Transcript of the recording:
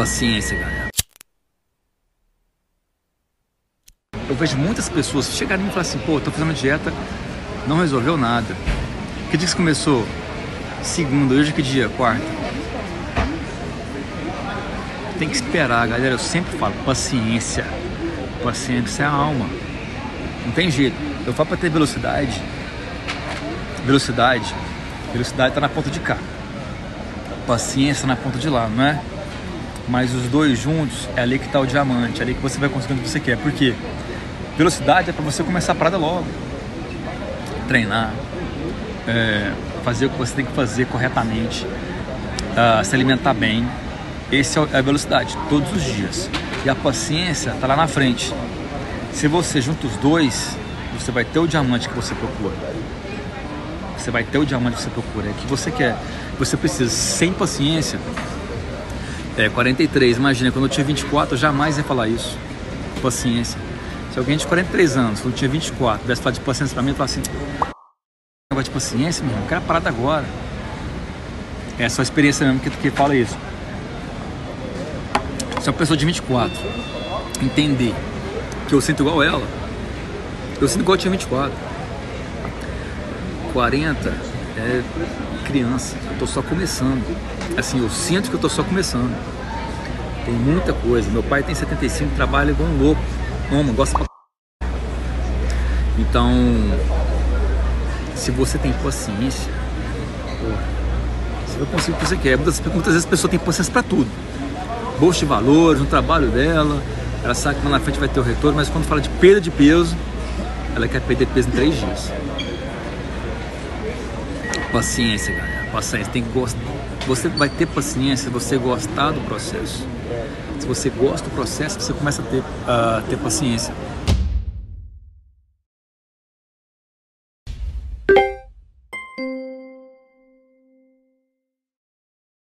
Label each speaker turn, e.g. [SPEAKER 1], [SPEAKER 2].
[SPEAKER 1] Paciência, galera. Eu vejo muitas pessoas chegarem e falar assim, pô, tô fazendo dieta, não resolveu nada. Que dia que começou? Segunda, hoje que dia? Quarta. Tem que esperar, galera. Eu sempre falo, paciência. Paciência é a alma. Não tem jeito. Eu falo pra ter velocidade. Velocidade. Velocidade tá na ponta de cá. Paciência na ponta de lá, não é? Mas os dois juntos é ali que tá o diamante, é ali que você vai conseguindo o que você quer. Por quê? Velocidade é para você começar a parada logo. Treinar, é, fazer o que você tem que fazer corretamente, uh, se alimentar bem. Esse é, é a velocidade, todos os dias. E a paciência está lá na frente. Se você junta os dois, você vai ter o diamante que você procura. Você vai ter o diamante que você procura, é o que você quer. Você precisa, sem paciência. É, 43, imagina, quando eu tinha 24, eu jamais ia falar isso. Paciência. Se alguém de 43 anos, quando eu tinha 24, tivesse falado de paciência pra mim, eu falava assim: negócio de paciência, meu irmão, eu quero a parada agora. É só a experiência mesmo que, que fala isso. Se uma pessoa de 24 entender que eu sinto igual ela, eu sinto igual eu tinha 24. 40 é criança, eu tô só começando. Assim, eu sinto que eu tô só começando. Tem muita coisa. Meu pai tem 75, trabalha igual um louco. Ama, gosta pra... Então, se você tem paciência, vai conseguir o que você quer. Muitas, muitas vezes a pessoa tem paciência para tudo. Bolsa de valores, no trabalho dela, ela sabe que lá na frente vai ter o retorno, mas quando fala de perda de peso, ela quer perder peso em três dias. Paciência, galera. Paciência. Tem que gostar. Você vai ter paciência se você gostar do processo. Se você gosta do processo, você começa a ter, uh, ter paciência.